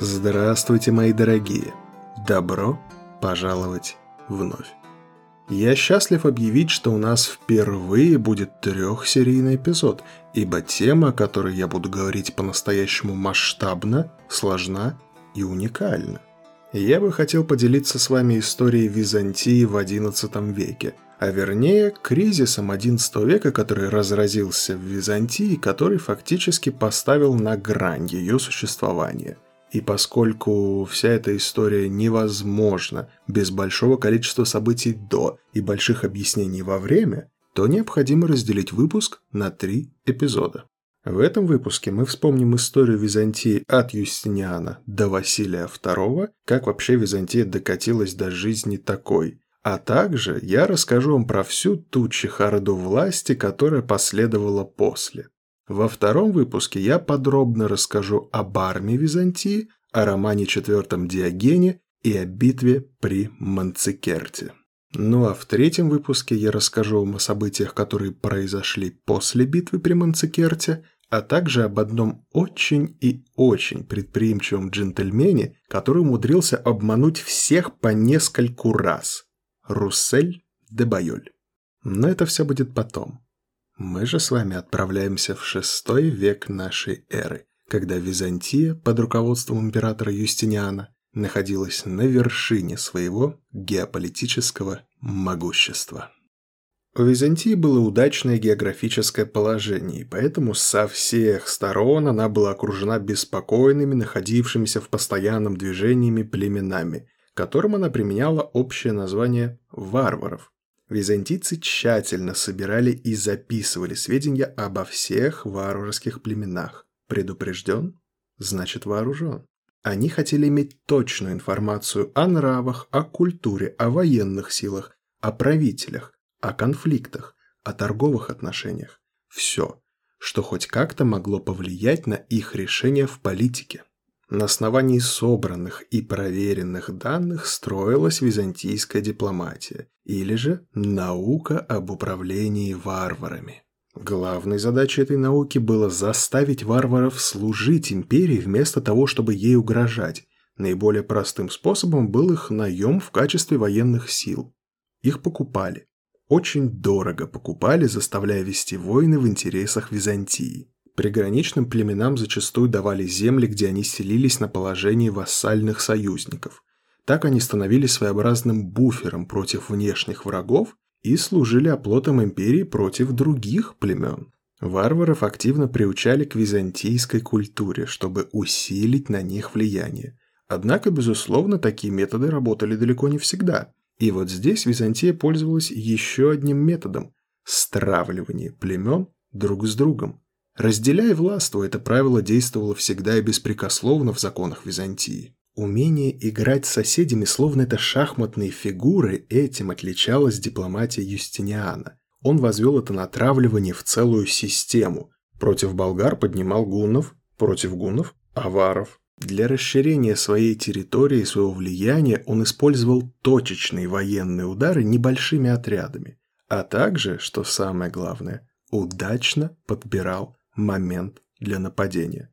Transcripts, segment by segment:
Здравствуйте, мои дорогие! Добро пожаловать вновь! Я счастлив объявить, что у нас впервые будет трехсерийный эпизод, ибо тема, о которой я буду говорить по-настоящему масштабна, сложна и уникальна. Я бы хотел поделиться с вами историей Византии в XI веке, а вернее кризисом XI века, который разразился в Византии, который фактически поставил на грань ее существования – и поскольку вся эта история невозможна без большого количества событий до и больших объяснений во время, то необходимо разделить выпуск на три эпизода. В этом выпуске мы вспомним историю Византии от Юстиниана до Василия II, как вообще Византия докатилась до жизни такой. А также я расскажу вам про всю ту чехарду власти, которая последовала после. Во втором выпуске я подробно расскажу об армии Византии, о романе четвертом Диогене и о битве при Манцикерте. Ну а в третьем выпуске я расскажу вам о событиях, которые произошли после битвы при Манцикерте, а также об одном очень и очень предприимчивом джентльмене, который умудрился обмануть всех по нескольку раз. Руссель де Байоль. Но это все будет потом. Мы же с вами отправляемся в шестой век нашей эры, когда Византия под руководством императора Юстиниана находилась на вершине своего геополитического могущества. У Византии было удачное географическое положение, и поэтому со всех сторон она была окружена беспокойными, находившимися в постоянном движении племенами, которым она применяла общее название «варваров», Византийцы тщательно собирали и записывали сведения обо всех варварских племенах. Предупрежден – значит вооружен. Они хотели иметь точную информацию о нравах, о культуре, о военных силах, о правителях, о конфликтах, о торговых отношениях. Все, что хоть как-то могло повлиять на их решения в политике. На основании собранных и проверенных данных строилась византийская дипломатия, или же наука об управлении варварами. Главной задачей этой науки было заставить варваров служить империи вместо того, чтобы ей угрожать. Наиболее простым способом был их наем в качестве военных сил. Их покупали. Очень дорого покупали, заставляя вести войны в интересах Византии. Приграничным племенам зачастую давали земли, где они селились на положении вассальных союзников. Так они становились своеобразным буфером против внешних врагов и служили оплотом империи против других племен. Варваров активно приучали к византийской культуре, чтобы усилить на них влияние. Однако, безусловно, такие методы работали далеко не всегда. И вот здесь Византия пользовалась еще одним методом – стравливание племен друг с другом. Разделяй властву, это правило действовало всегда и беспрекословно в законах Византии. Умение играть с соседями, словно это шахматные фигуры, этим отличалась дипломатия Юстиниана. Он возвел это натравливание в целую систему. Против болгар поднимал гуннов, против гуннов – аваров. Для расширения своей территории и своего влияния он использовал точечные военные удары небольшими отрядами, а также, что самое главное, удачно подбирал момент для нападения.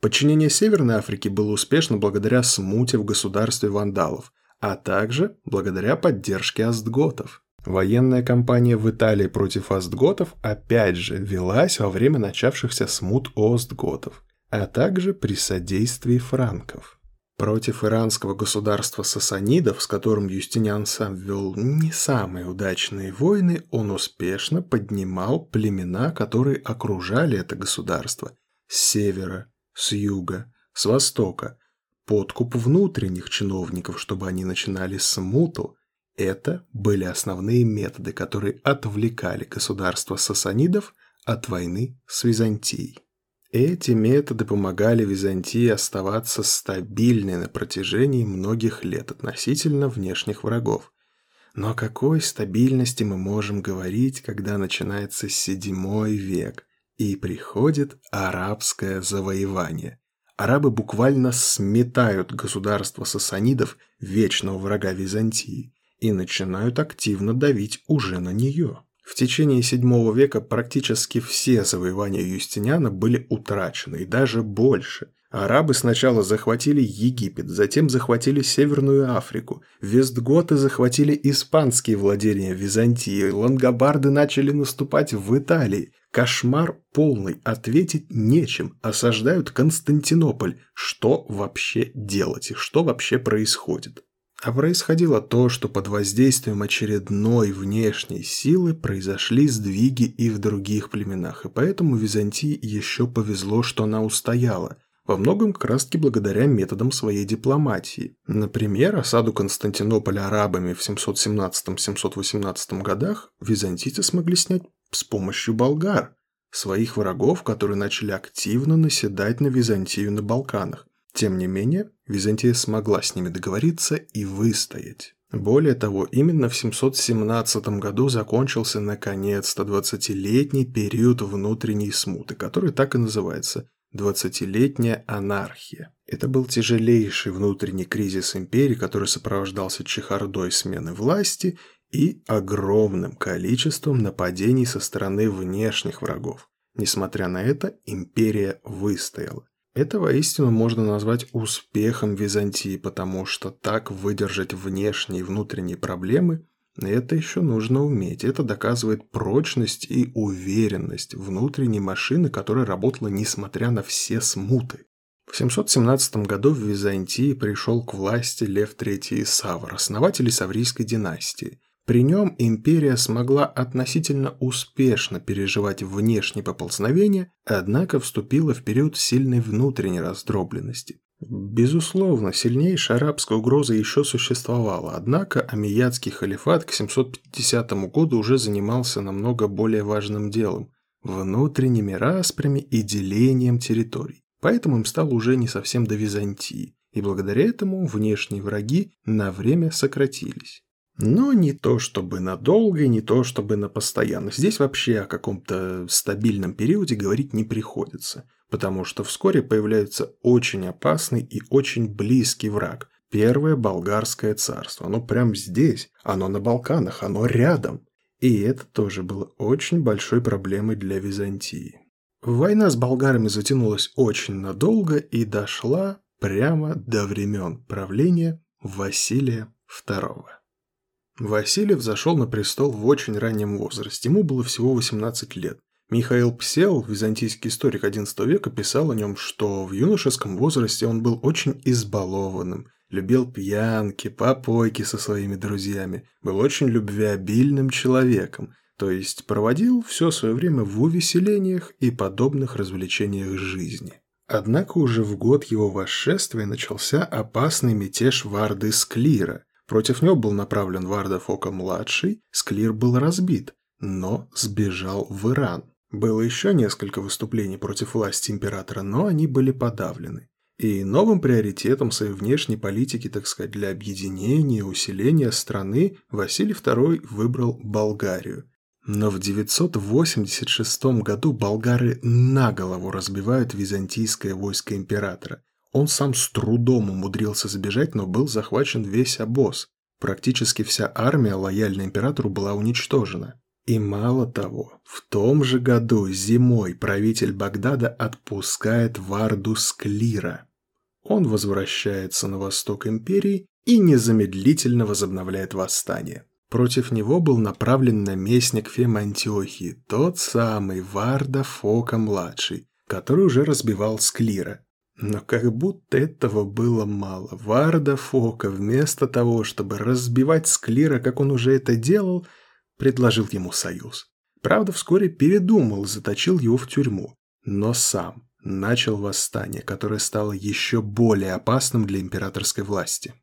Подчинение Северной Африки было успешно благодаря смуте в государстве вандалов, а также благодаря поддержке астготов. Военная кампания в Италии против астготов опять же велась во время начавшихся смут остготов, а также при содействии франков. Против иранского государства сасанидов, с которым Юстиниан сам вел не самые удачные войны, он успешно поднимал племена, которые окружали это государство с севера, с юга, с востока. Подкуп внутренних чиновников, чтобы они начинали смуту. Это были основные методы, которые отвлекали государство сасанидов от войны с Византией. Эти методы помогали Византии оставаться стабильной на протяжении многих лет относительно внешних врагов. Но о какой стабильности мы можем говорить, когда начинается седьмой век и приходит арабское завоевание? Арабы буквально сметают государство сасанидов, вечного врага Византии, и начинают активно давить уже на нее. В течение VII века практически все завоевания Юстиниана были утрачены, и даже больше. Арабы сначала захватили Египет, затем захватили Северную Африку, вестготы захватили испанские владения Византии, лангобарды начали наступать в Италии. Кошмар полный, ответить нечем, осаждают Константинополь. Что вообще делать и что вообще происходит? А происходило то, что под воздействием очередной внешней силы произошли сдвиги и в других племенах, и поэтому Византии еще повезло, что она устояла – во многом как благодаря методам своей дипломатии. Например, осаду Константинополя арабами в 717-718 годах византийцы смогли снять с помощью болгар, своих врагов, которые начали активно наседать на Византию на Балканах. Тем не менее, Византия смогла с ними договориться и выстоять. Более того, именно в 717 году закончился наконец-то 20-летний период внутренней смуты, который так и называется Двадцатилетняя анархия. Это был тяжелейший внутренний кризис империи, который сопровождался чехардой смены власти и огромным количеством нападений со стороны внешних врагов. Несмотря на это, империя выстояла. Это воистину можно назвать успехом Византии, потому что так выдержать внешние и внутренние проблемы это еще нужно уметь. Это доказывает прочность и уверенность внутренней машины, которая работала несмотря на все смуты. В 717 году в Византии пришел к власти Лев III Савр, основатель Саврийской династии. При нем империя смогла относительно успешно переживать внешние поползновения, однако вступила в период сильной внутренней раздробленности. Безусловно, сильнейшая арабская угроза еще существовала, однако Амиядский халифат к 750 году уже занимался намного более важным делом – внутренними распрями и делением территорий. Поэтому им стало уже не совсем до Византии, и благодаря этому внешние враги на время сократились. Но не то чтобы надолго не то чтобы на постоянно. Здесь вообще о каком-то стабильном периоде говорить не приходится – потому что вскоре появляется очень опасный и очень близкий враг – Первое Болгарское царство. Оно прямо здесь, оно на Балканах, оно рядом. И это тоже было очень большой проблемой для Византии. Война с болгарами затянулась очень надолго и дошла прямо до времен правления Василия II. Василий взошел на престол в очень раннем возрасте, ему было всего 18 лет. Михаил Псел, византийский историк XI века, писал о нем, что в юношеском возрасте он был очень избалованным, любил пьянки, попойки со своими друзьями, был очень любвеобильным человеком, то есть проводил все свое время в увеселениях и подобных развлечениях жизни. Однако уже в год его восшествия начался опасный мятеж Варды Склира. Против него был направлен Варда Фока-младший, Склир был разбит, но сбежал в Иран. Было еще несколько выступлений против власти императора, но они были подавлены. И новым приоритетом своей внешней политики, так сказать, для объединения и усиления страны Василий II выбрал Болгарию. Но в 986 году болгары на голову разбивают византийское войско императора. Он сам с трудом умудрился забежать, но был захвачен весь обоз. Практически вся армия, лояльная императору, была уничтожена. И мало того, в том же году зимой правитель Багдада отпускает Варду Склира. Он возвращается на восток империи и незамедлительно возобновляет восстание. Против него был направлен наместник Фем Антиохии, тот самый Варда Фока-младший, который уже разбивал Склира. Но как будто этого было мало. Варда Фока вместо того, чтобы разбивать Склира, как он уже это делал – предложил ему союз. Правда, вскоре передумал заточил его в тюрьму. Но сам начал восстание, которое стало еще более опасным для императорской власти.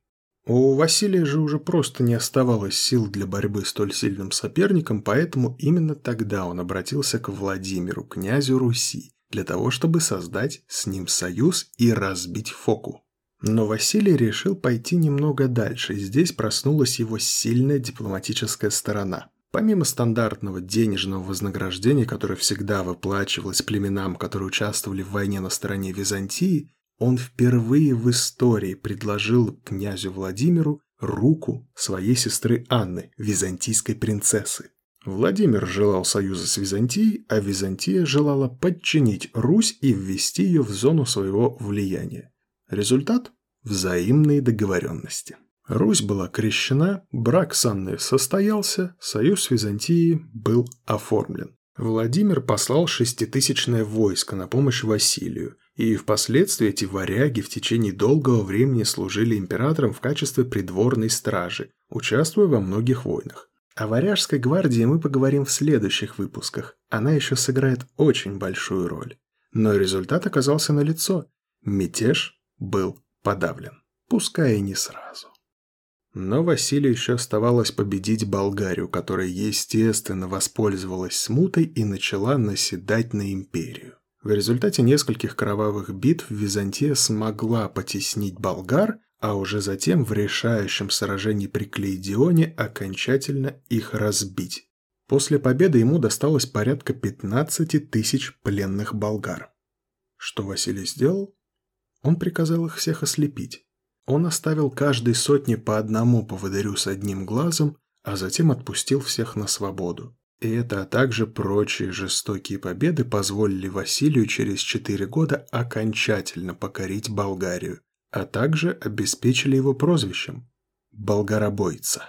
У Василия же уже просто не оставалось сил для борьбы с столь сильным соперником, поэтому именно тогда он обратился к Владимиру, князю Руси, для того, чтобы создать с ним союз и разбить Фоку. Но Василий решил пойти немного дальше, и здесь проснулась его сильная дипломатическая сторона. Помимо стандартного денежного вознаграждения, которое всегда выплачивалось племенам, которые участвовали в войне на стороне Византии, он впервые в истории предложил князю Владимиру руку своей сестры Анны, византийской принцессы. Владимир желал союза с Византией, а Византия желала подчинить Русь и ввести ее в зону своего влияния. Результат – взаимные договоренности. Русь была крещена, брак с Анной состоялся, союз с Византией был оформлен. Владимир послал шеститысячное войско на помощь Василию, и впоследствии эти варяги в течение долгого времени служили императором в качестве придворной стражи, участвуя во многих войнах. О варяжской гвардии мы поговорим в следующих выпусках, она еще сыграет очень большую роль. Но результат оказался налицо. Мятеж был подавлен, пускай и не сразу. Но Василию еще оставалось победить Болгарию, которая, естественно, воспользовалась смутой и начала наседать на империю. В результате нескольких кровавых битв Византия смогла потеснить болгар, а уже затем в решающем сражении при Клейдионе окончательно их разбить. После победы ему досталось порядка 15 тысяч пленных болгар. Что Василий сделал? Он приказал их всех ослепить. Он оставил каждой сотне по одному поводырю с одним глазом, а затем отпустил всех на свободу. И это, а также прочие жестокие победы позволили Василию через четыре года окончательно покорить Болгарию, а также обеспечили его прозвищем – «Болгаробойца».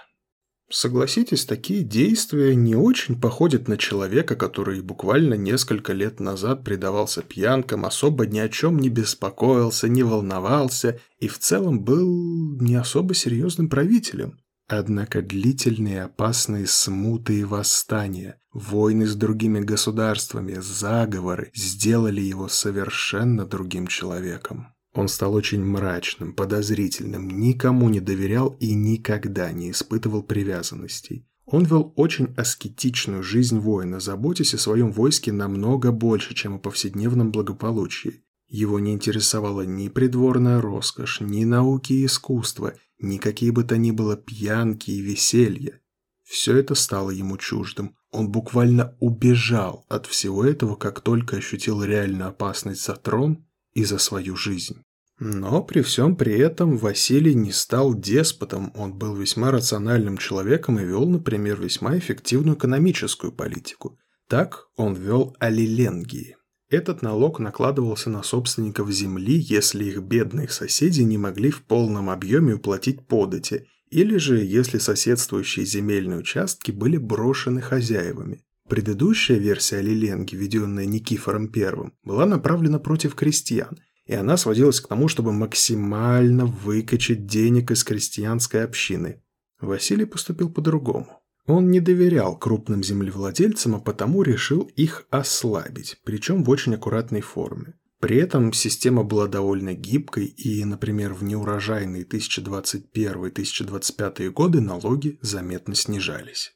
Согласитесь, такие действия не очень походят на человека, который буквально несколько лет назад предавался пьянкам, особо ни о чем не беспокоился, не волновался и в целом был не особо серьезным правителем. Однако длительные опасные смуты и восстания, войны с другими государствами, заговоры сделали его совершенно другим человеком. Он стал очень мрачным, подозрительным, никому не доверял и никогда не испытывал привязанностей. Он вел очень аскетичную жизнь воина, заботясь о своем войске намного больше, чем о повседневном благополучии. Его не интересовала ни придворная роскошь, ни науки и искусство, ни какие бы то ни было пьянки и веселья. Все это стало ему чуждым. Он буквально убежал от всего этого, как только ощутил реальную опасность за трон и за свою жизнь. Но при всем при этом Василий не стал деспотом, он был весьма рациональным человеком и вел, например, весьма эффективную экономическую политику. Так он вел алиленгии. Этот налог накладывался на собственников земли, если их бедные соседи не могли в полном объеме уплатить подати, или же если соседствующие земельные участки были брошены хозяевами. Предыдущая версия алиленги, введенная Никифором I, была направлена против крестьян – и она сводилась к тому, чтобы максимально выкачать денег из крестьянской общины. Василий поступил по-другому. Он не доверял крупным землевладельцам, а потому решил их ослабить, причем в очень аккуратной форме. При этом система была довольно гибкой, и, например, в неурожайные 1021-1025 годы налоги заметно снижались.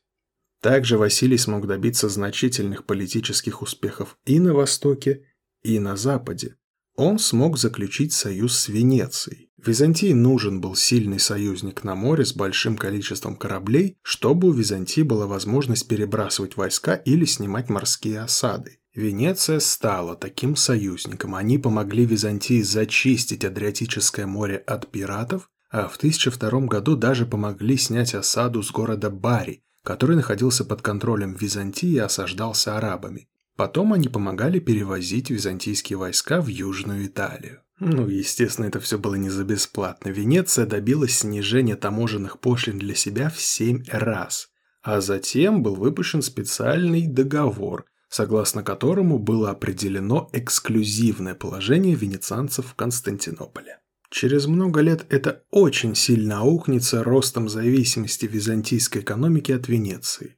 Также Василий смог добиться значительных политических успехов и на Востоке, и на Западе, он смог заключить союз с Венецией. Византии нужен был сильный союзник на море с большим количеством кораблей, чтобы у Византии была возможность перебрасывать войска или снимать морские осады. Венеция стала таким союзником. Они помогли Византии зачистить Адриатическое море от пиратов, а в 1002 году даже помогли снять осаду с города Бари, который находился под контролем Византии и осаждался арабами. Потом они помогали перевозить византийские войска в Южную Италию. Ну, естественно, это все было не за бесплатно. Венеция добилась снижения таможенных пошлин для себя в 7 раз. А затем был выпущен специальный договор, согласно которому было определено эксклюзивное положение венецианцев в Константинополе. Через много лет это очень сильно аукнется ростом зависимости византийской экономики от Венеции.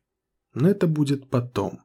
Но это будет потом.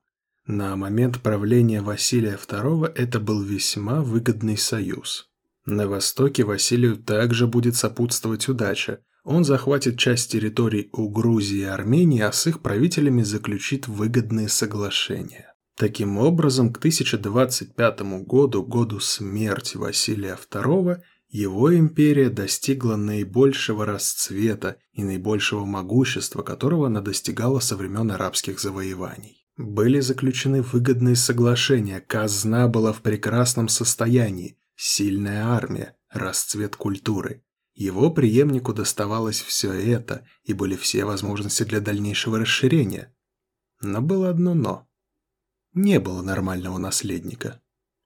На момент правления Василия II это был весьма выгодный союз. На востоке Василию также будет сопутствовать удача. Он захватит часть территорий у Грузии и Армении, а с их правителями заключит выгодные соглашения. Таким образом, к 1025 году, году смерти Василия II, его империя достигла наибольшего расцвета и наибольшего могущества, которого она достигала со времен арабских завоеваний. Были заключены выгодные соглашения, казна была в прекрасном состоянии, сильная армия, расцвет культуры. Его преемнику доставалось все это, и были все возможности для дальнейшего расширения. Но было одно «но». Не было нормального наследника.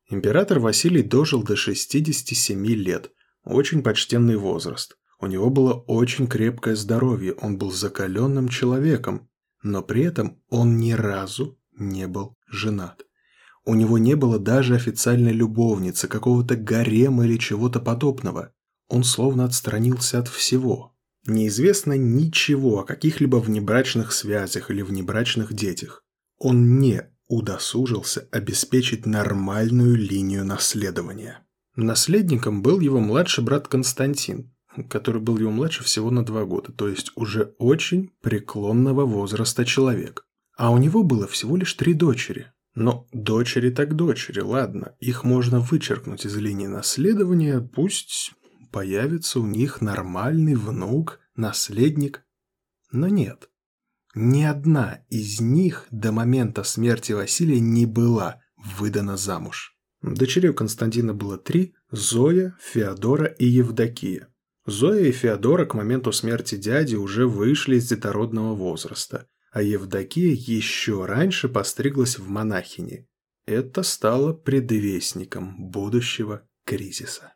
Император Василий дожил до 67 лет, очень почтенный возраст. У него было очень крепкое здоровье, он был закаленным человеком, но при этом он ни разу не был женат. У него не было даже официальной любовницы, какого-то гарема или чего-то подобного. Он словно отстранился от всего. Неизвестно ничего о каких-либо внебрачных связях или внебрачных детях. Он не удосужился обеспечить нормальную линию наследования. Наследником был его младший брат Константин, который был его младше всего на два года, то есть уже очень преклонного возраста человек. А у него было всего лишь три дочери. Но дочери так дочери, ладно, их можно вычеркнуть из линии наследования, пусть появится у них нормальный внук, наследник. Но нет. Ни одна из них до момента смерти Василия не была выдана замуж. Дочерей Константина было три – Зоя, Феодора и Евдокия. Зоя и Феодора к моменту смерти дяди уже вышли из детородного возраста, а Евдокия еще раньше постриглась в монахини. Это стало предвестником будущего кризиса.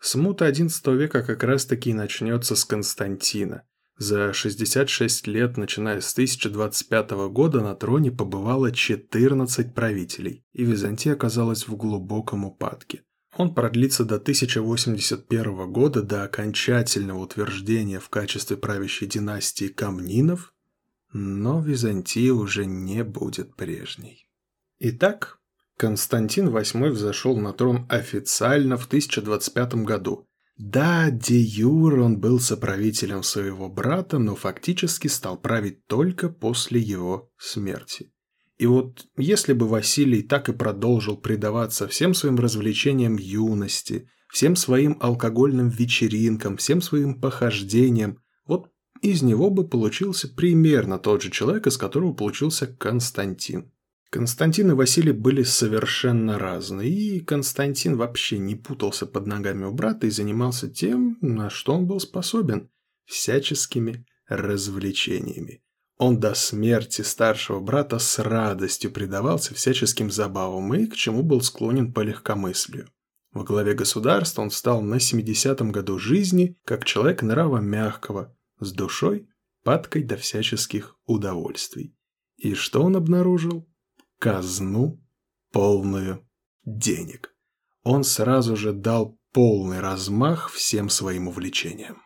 Смута XI века как раз-таки начнется с Константина. За 66 лет, начиная с 1025 года, на троне побывало 14 правителей, и Византия оказалась в глубоком упадке. Он продлится до 1081 года, до окончательного утверждения в качестве правящей династии Камнинов, но Византия уже не будет прежней. Итак, Константин VIII взошел на трон официально в 1025 году. Да, де юр он был соправителем своего брата, но фактически стал править только после его смерти. И вот если бы Василий так и продолжил предаваться всем своим развлечениям юности, всем своим алкогольным вечеринкам, всем своим похождениям, вот из него бы получился примерно тот же человек, из которого получился Константин. Константин и Василий были совершенно разные, и Константин вообще не путался под ногами у брата и занимался тем, на что он был способен – всяческими развлечениями. Он до смерти старшего брата с радостью предавался всяческим забавам и к чему был склонен по легкомыслию. Во главе государства он встал на 70-м году жизни как человек нрава мягкого, с душой, падкой до всяческих удовольствий. И что он обнаружил? Казну полную денег. Он сразу же дал полный размах всем своим увлечениям.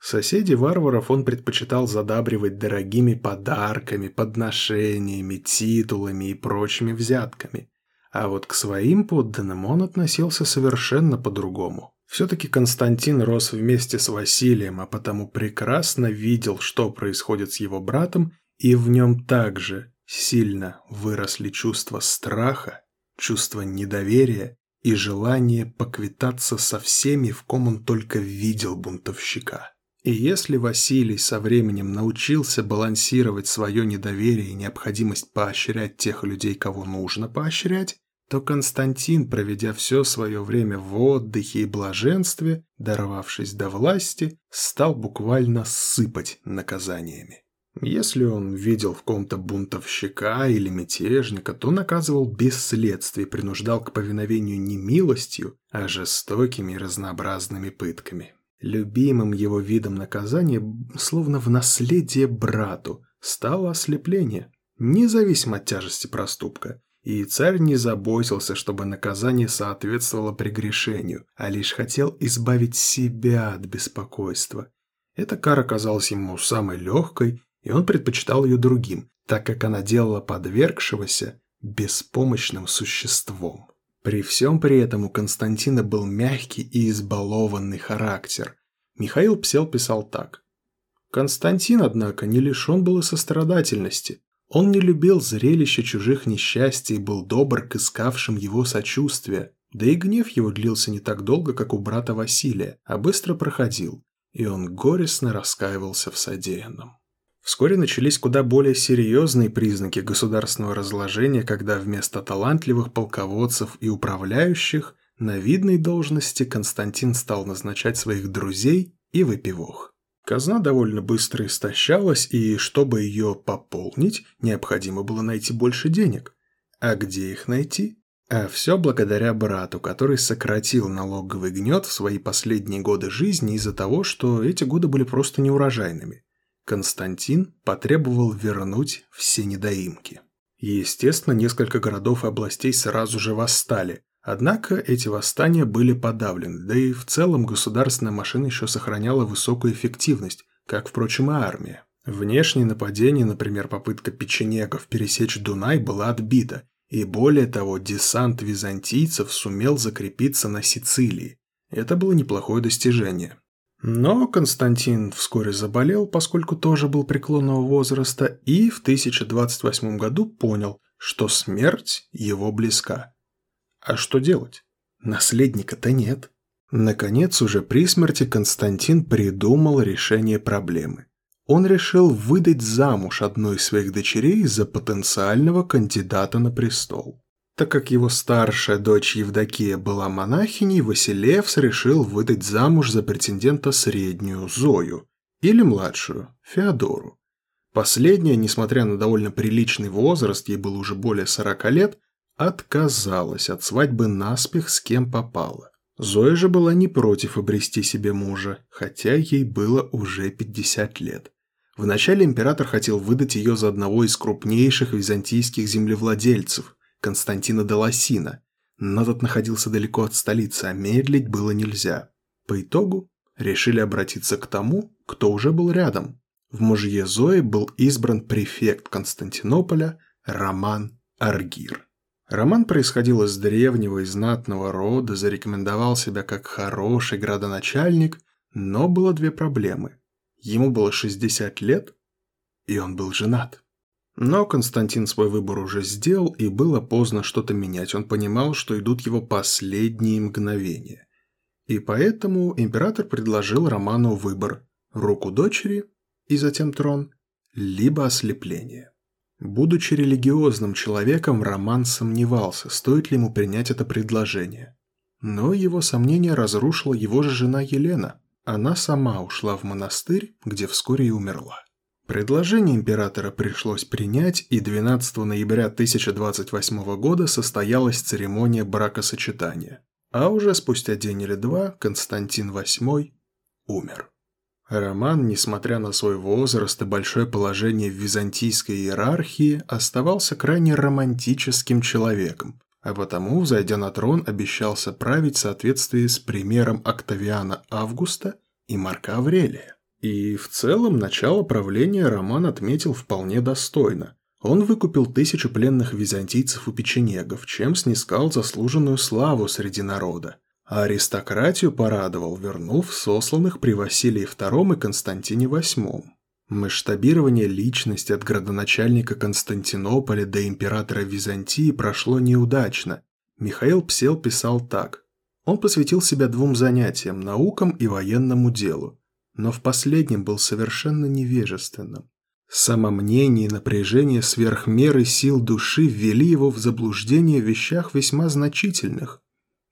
Соседи варваров он предпочитал задабривать дорогими подарками, подношениями, титулами и прочими взятками. А вот к своим подданным он относился совершенно по-другому. Все-таки Константин рос вместе с Василием, а потому прекрасно видел, что происходит с его братом, и в нем также сильно выросли чувства страха, чувство недоверия и желание поквитаться со всеми, в ком он только видел бунтовщика. И если Василий со временем научился балансировать свое недоверие и необходимость поощрять тех людей, кого нужно поощрять, то Константин, проведя все свое время в отдыхе и блаженстве, дорвавшись до власти, стал буквально сыпать наказаниями. Если он видел в ком-то бунтовщика или мятежника, то наказывал без следствия и принуждал к повиновению не милостью, а жестокими и разнообразными пытками. Любимым его видом наказания, словно в наследие брату, стало ослепление, независимо от тяжести проступка. И царь не заботился, чтобы наказание соответствовало прегрешению, а лишь хотел избавить себя от беспокойства. Эта кара казалась ему самой легкой, и он предпочитал ее другим, так как она делала подвергшегося беспомощным существом. При всем при этом у Константина был мягкий и избалованный характер. Михаил Псел писал так. Константин, однако, не лишен был и сострадательности. Он не любил зрелища чужих несчастий и был добр к искавшим его сочувствия. Да и гнев его длился не так долго, как у брата Василия, а быстро проходил, и он горестно раскаивался в содеянном. Вскоре начались куда более серьезные признаки государственного разложения, когда вместо талантливых полководцев и управляющих на видной должности Константин стал назначать своих друзей и выпивох. Казна довольно быстро истощалась, и чтобы ее пополнить, необходимо было найти больше денег. А где их найти? А все благодаря брату, который сократил налоговый гнет в свои последние годы жизни из-за того, что эти годы были просто неурожайными. Константин потребовал вернуть все недоимки. Естественно, несколько городов и областей сразу же восстали, однако эти восстания были подавлены, да и в целом государственная машина еще сохраняла высокую эффективность, как, впрочем, и армия. Внешнее нападение, например, попытка печенегов пересечь Дунай, была отбита, и более того, десант византийцев сумел закрепиться на Сицилии. Это было неплохое достижение. Но Константин вскоре заболел, поскольку тоже был преклонного возраста, и в 1028 году понял, что смерть его близка. А что делать? Наследника-то нет. Наконец, уже при смерти Константин придумал решение проблемы он решил выдать замуж одну из своих дочерей за потенциального кандидата на престол. Так как его старшая дочь Евдокия была монахиней, Василевс решил выдать замуж за претендента среднюю Зою или младшую Феодору. Последняя, несмотря на довольно приличный возраст, ей было уже более 40 лет, отказалась от свадьбы наспех с кем попала. Зоя же была не против обрести себе мужа, хотя ей было уже 50 лет. Вначале император хотел выдать ее за одного из крупнейших византийских землевладельцев, Константина Даласина, но тот находился далеко от столицы, а медлить было нельзя. По итогу решили обратиться к тому, кто уже был рядом. В мужье Зои был избран префект Константинополя Роман Аргир. Роман происходил из древнего и знатного рода, зарекомендовал себя как хороший градоначальник, но было две проблемы. Ему было 60 лет, и он был женат. Но Константин свой выбор уже сделал, и было поздно что-то менять. Он понимал, что идут его последние мгновения. И поэтому император предложил Роману выбор – руку дочери и затем трон, либо ослепление. Будучи религиозным человеком, Роман сомневался, стоит ли ему принять это предложение. Но его сомнение разрушила его же жена Елена – она сама ушла в монастырь, где вскоре и умерла. Предложение императора пришлось принять, и 12 ноября 1028 года состоялась церемония бракосочетания. А уже спустя день или два Константин VIII умер. Роман, несмотря на свой возраст и большое положение в византийской иерархии, оставался крайне романтическим человеком, а потому, зайдя на трон, обещался править в соответствии с примером Октавиана Августа и Марка Аврелия. И в целом начало правления Роман отметил вполне достойно. Он выкупил тысячу пленных византийцев у печенегов, чем снискал заслуженную славу среди народа. А аристократию порадовал, вернув сосланных при Василии II и Константине VIII. Масштабирование личности от градоначальника Константинополя до императора Византии прошло неудачно. Михаил Псел писал так. Он посвятил себя двум занятиям – наукам и военному делу. Но в последнем был совершенно невежественным. Самомнение и напряжение сверх меры сил души ввели его в заблуждение в вещах весьма значительных.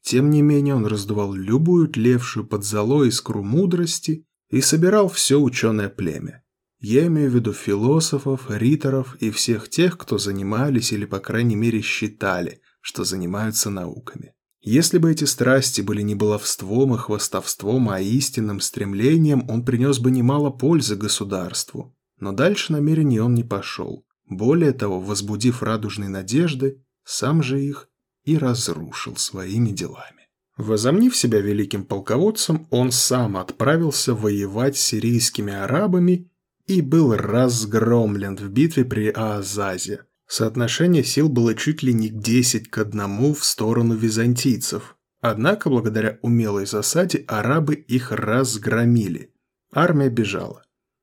Тем не менее он раздувал любую тлевшую под золой искру мудрости и собирал все ученое племя. Я имею в виду философов, риторов и всех тех, кто занимались или, по крайней мере, считали, что занимаются науками. Если бы эти страсти были не баловством и хвостовством, а истинным стремлением, он принес бы немало пользы государству. Но дальше намерений он не пошел. Более того, возбудив радужные надежды, сам же их и разрушил своими делами. Возомнив себя великим полководцем, он сам отправился воевать с сирийскими арабами и был разгромлен в битве при Аазазе. Соотношение сил было чуть ли не 10 к 1 в сторону византийцев. Однако, благодаря умелой засаде, арабы их разгромили. Армия бежала.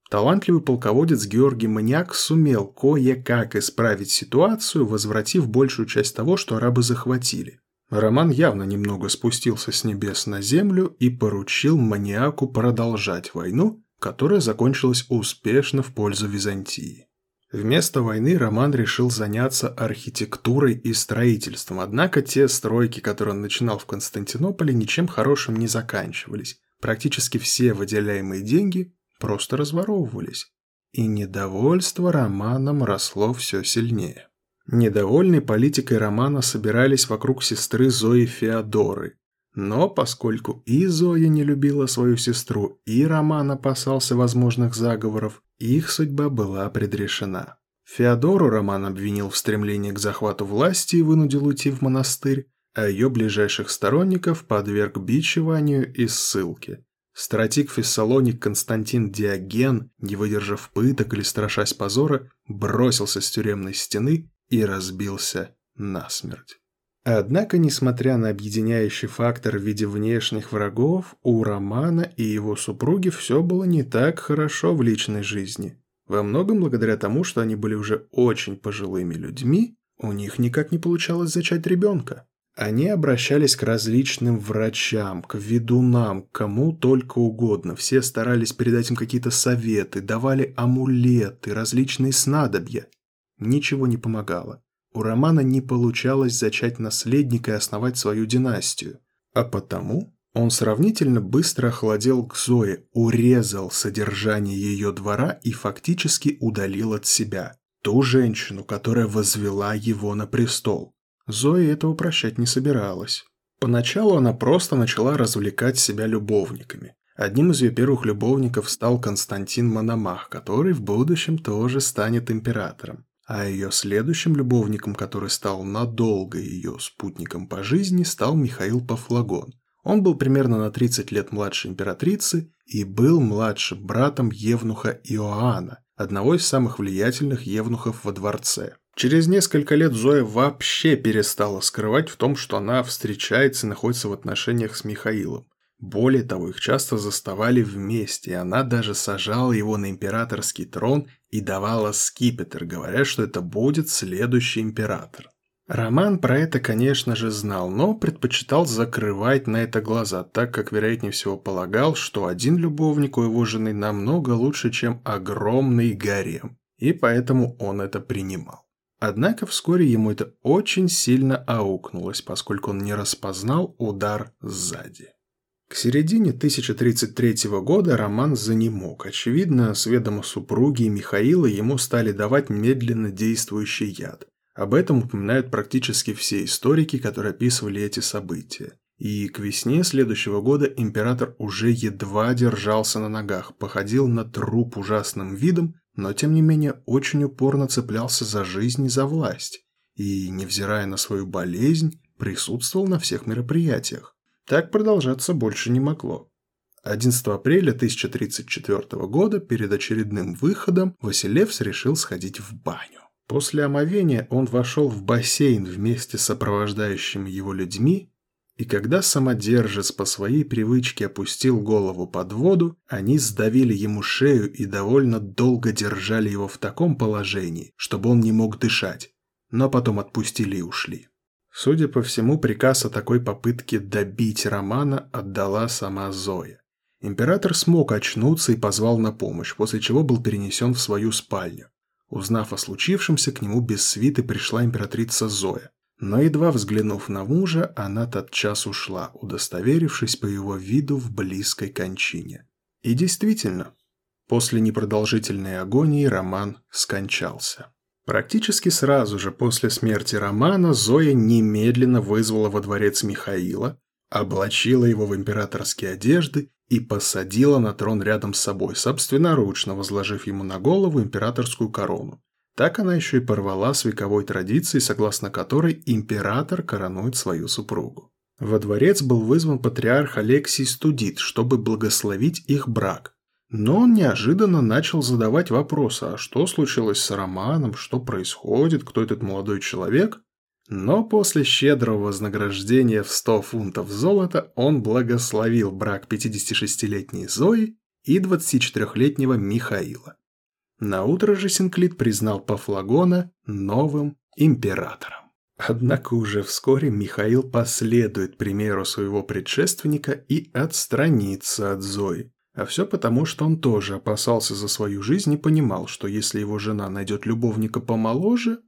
Талантливый полководец Георгий Маняк сумел кое-как исправить ситуацию, возвратив большую часть того, что арабы захватили. Роман явно немного спустился с небес на землю и поручил Маниаку продолжать войну, которая закончилась успешно в пользу Византии. Вместо войны Роман решил заняться архитектурой и строительством, однако те стройки, которые он начинал в Константинополе, ничем хорошим не заканчивались. Практически все выделяемые деньги просто разворовывались. И недовольство Романом росло все сильнее. Недовольные политикой Романа собирались вокруг сестры Зои Феодоры. Но поскольку и Зоя не любила свою сестру, и Роман опасался возможных заговоров, их судьба была предрешена. Феодору Роман обвинил в стремлении к захвату власти и вынудил уйти в монастырь, а ее ближайших сторонников подверг бичеванию и ссылке. Стратик Фессалоник Константин Диоген, не выдержав пыток или страшась позора, бросился с тюремной стены и разбился насмерть. Однако, несмотря на объединяющий фактор в виде внешних врагов, у Романа и его супруги все было не так хорошо в личной жизни. Во многом благодаря тому, что они были уже очень пожилыми людьми, у них никак не получалось зачать ребенка. Они обращались к различным врачам, к ведунам, к кому только угодно. Все старались передать им какие-то советы, давали амулеты, различные снадобья. Ничего не помогало. У Романа не получалось зачать наследника и основать свою династию. А потому он сравнительно быстро охладел к Зое, урезал содержание ее двора и фактически удалил от себя ту женщину, которая возвела его на престол. Зоя этого прощать не собиралась. Поначалу она просто начала развлекать себя любовниками. Одним из ее первых любовников стал Константин Мономах, который в будущем тоже станет императором. А ее следующим любовником, который стал надолго ее спутником по жизни, стал Михаил Пафлагон. Он был примерно на 30 лет младше императрицы и был младшим братом Евнуха Иоанна, одного из самых влиятельных евнухов во дворце. Через несколько лет Зоя вообще перестала скрывать в том, что она встречается и находится в отношениях с Михаилом. Более того, их часто заставали вместе, и она даже сажала его на императорский трон и давала скипетр, говоря, что это будет следующий император. Роман про это, конечно же, знал, но предпочитал закрывать на это глаза, так как, вероятнее всего, полагал, что один любовник у его жены намного лучше, чем огромный гарем, и поэтому он это принимал. Однако вскоре ему это очень сильно аукнулось, поскольку он не распознал удар сзади. К середине 1033 года Роман занемог. Очевидно, с ведома супруги Михаила ему стали давать медленно действующий яд. Об этом упоминают практически все историки, которые описывали эти события. И к весне следующего года император уже едва держался на ногах, походил на труп ужасным видом но тем не менее очень упорно цеплялся за жизнь и за власть, и, невзирая на свою болезнь, присутствовал на всех мероприятиях. Так продолжаться больше не могло. 11 апреля 1034 года перед очередным выходом Василевс решил сходить в баню. После омовения он вошел в бассейн вместе с сопровождающими его людьми и когда самодержец по своей привычке опустил голову под воду, они сдавили ему шею и довольно долго держали его в таком положении, чтобы он не мог дышать, но потом отпустили и ушли. Судя по всему, приказ о такой попытке добить Романа отдала сама Зоя. Император смог очнуться и позвал на помощь, после чего был перенесен в свою спальню. Узнав о случившемся, к нему без свиты пришла императрица Зоя. Но едва взглянув на мужа, она тотчас ушла, удостоверившись по его виду в близкой кончине. И действительно, после непродолжительной агонии Роман скончался. Практически сразу же после смерти Романа Зоя немедленно вызвала во дворец Михаила, облачила его в императорские одежды и посадила на трон рядом с собой, собственноручно возложив ему на голову императорскую корону. Так она еще и порвала с вековой традицией, согласно которой император коронует свою супругу. Во дворец был вызван патриарх Алексий Студит, чтобы благословить их брак. Но он неожиданно начал задавать вопросы, а что случилось с Романом, что происходит, кто этот молодой человек? Но после щедрого вознаграждения в 100 фунтов золота он благословил брак 56-летней Зои и 24-летнего Михаила. На утро же Синклит признал Пафлагона новым императором. Однако уже вскоре Михаил последует примеру своего предшественника и отстранится от Зои. А все потому, что он тоже опасался за свою жизнь и понимал, что если его жена найдет любовника помоложе,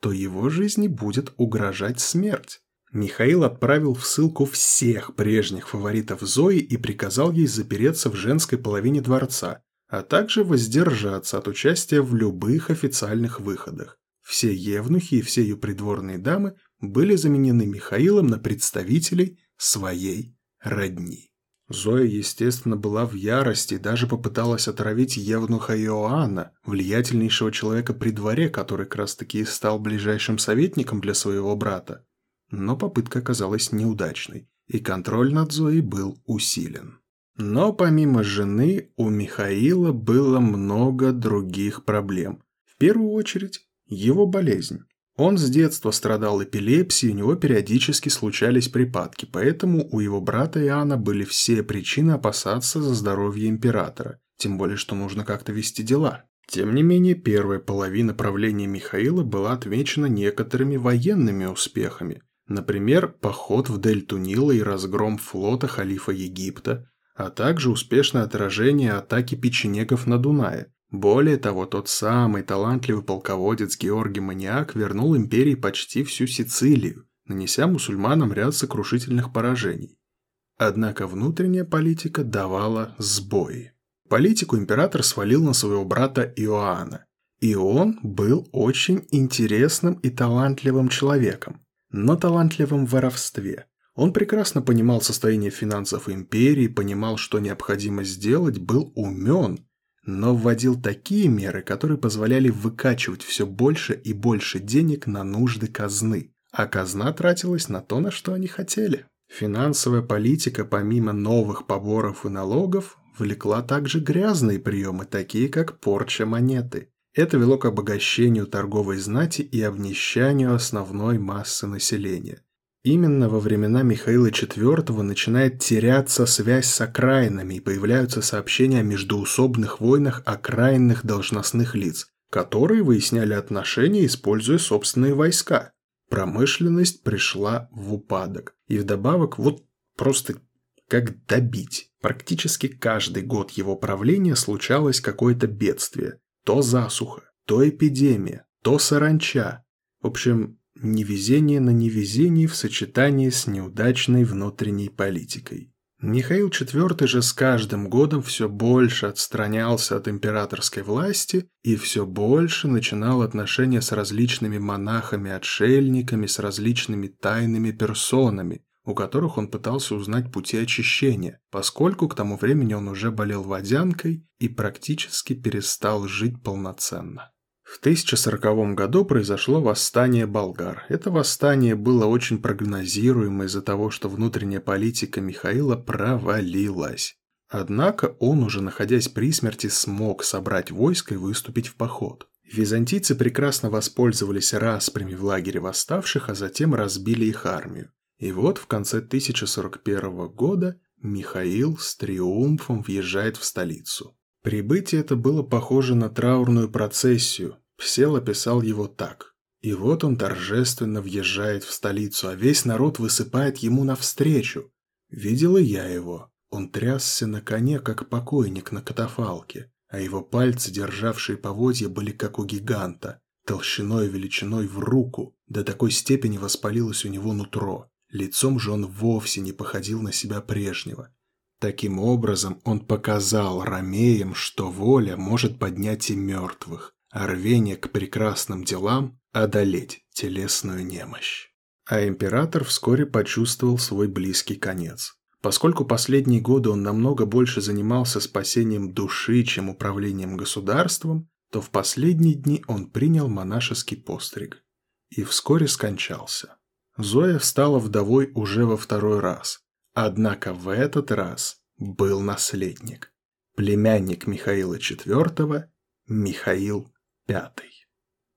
то его жизни будет угрожать смерть. Михаил отправил в ссылку всех прежних фаворитов Зои и приказал ей запереться в женской половине дворца, а также воздержаться от участия в любых официальных выходах. Все евнухи и все ее придворные дамы были заменены Михаилом на представителей своей родни. Зоя, естественно, была в ярости и даже попыталась отравить Евнуха Иоанна, влиятельнейшего человека при дворе, который как раз-таки стал ближайшим советником для своего брата. Но попытка оказалась неудачной, и контроль над Зоей был усилен. Но помимо жены у Михаила было много других проблем. В первую очередь, его болезнь. Он с детства страдал эпилепсией, у него периодически случались припадки, поэтому у его брата Иоанна были все причины опасаться за здоровье императора, тем более что нужно как-то вести дела. Тем не менее, первая половина правления Михаила была отмечена некоторыми военными успехами. Например, поход в дельту Нила и разгром флота халифа Египта, а также успешное отражение атаки печенегов на Дунае. Более того, тот самый талантливый полководец Георгий Маниак вернул империи почти всю Сицилию, нанеся мусульманам ряд сокрушительных поражений. Однако внутренняя политика давала сбои. Политику император свалил на своего брата Иоанна. И он был очень интересным и талантливым человеком, но талантливым в воровстве. Он прекрасно понимал состояние финансов империи, понимал, что необходимо сделать, был умен но вводил такие меры, которые позволяли выкачивать все больше и больше денег на нужды казны, а казна тратилась на то, на что они хотели. Финансовая политика, помимо новых поборов и налогов, влекла также грязные приемы, такие как порча монеты. Это вело к обогащению торговой знати и обнищанию основной массы населения. Именно во времена Михаила IV начинает теряться связь с окраинами и появляются сообщения о междуусобных войнах окраинных должностных лиц, которые выясняли отношения, используя собственные войска. Промышленность пришла в упадок. И вдобавок вот просто как добить. Практически каждый год его правления случалось какое-то бедствие. То засуха, то эпидемия, то саранча. В общем, Невезение на невезении в сочетании с неудачной внутренней политикой. Михаил IV же с каждым годом все больше отстранялся от императорской власти и все больше начинал отношения с различными монахами-отшельниками, с различными тайными персонами, у которых он пытался узнать пути очищения, поскольку к тому времени он уже болел водянкой и практически перестал жить полноценно. В 1040 году произошло восстание болгар. Это восстание было очень прогнозируемо из-за того, что внутренняя политика Михаила провалилась. Однако он, уже находясь при смерти, смог собрать войско и выступить в поход. Византийцы прекрасно воспользовались распрями в лагере восставших, а затем разбили их армию. И вот в конце 1041 года Михаил с триумфом въезжает в столицу. Прибытие это было похоже на траурную процессию, Псел описал его так. И вот он торжественно въезжает в столицу, а весь народ высыпает ему навстречу. Видела я его. Он трясся на коне, как покойник на катафалке, а его пальцы, державшие поводья, были как у гиганта, толщиной и величиной в руку. До такой степени воспалилось у него нутро. Лицом же он вовсе не походил на себя прежнего. Таким образом, он показал ромеям, что воля может поднять и мертвых а рвение к прекрасным делам одолеть телесную немощь. А император вскоре почувствовал свой близкий конец. Поскольку последние годы он намного больше занимался спасением души, чем управлением государством, то в последние дни он принял монашеский постриг и вскоре скончался. Зоя стала вдовой уже во второй раз. Однако в этот раз был наследник. Племянник Михаила IV Михаил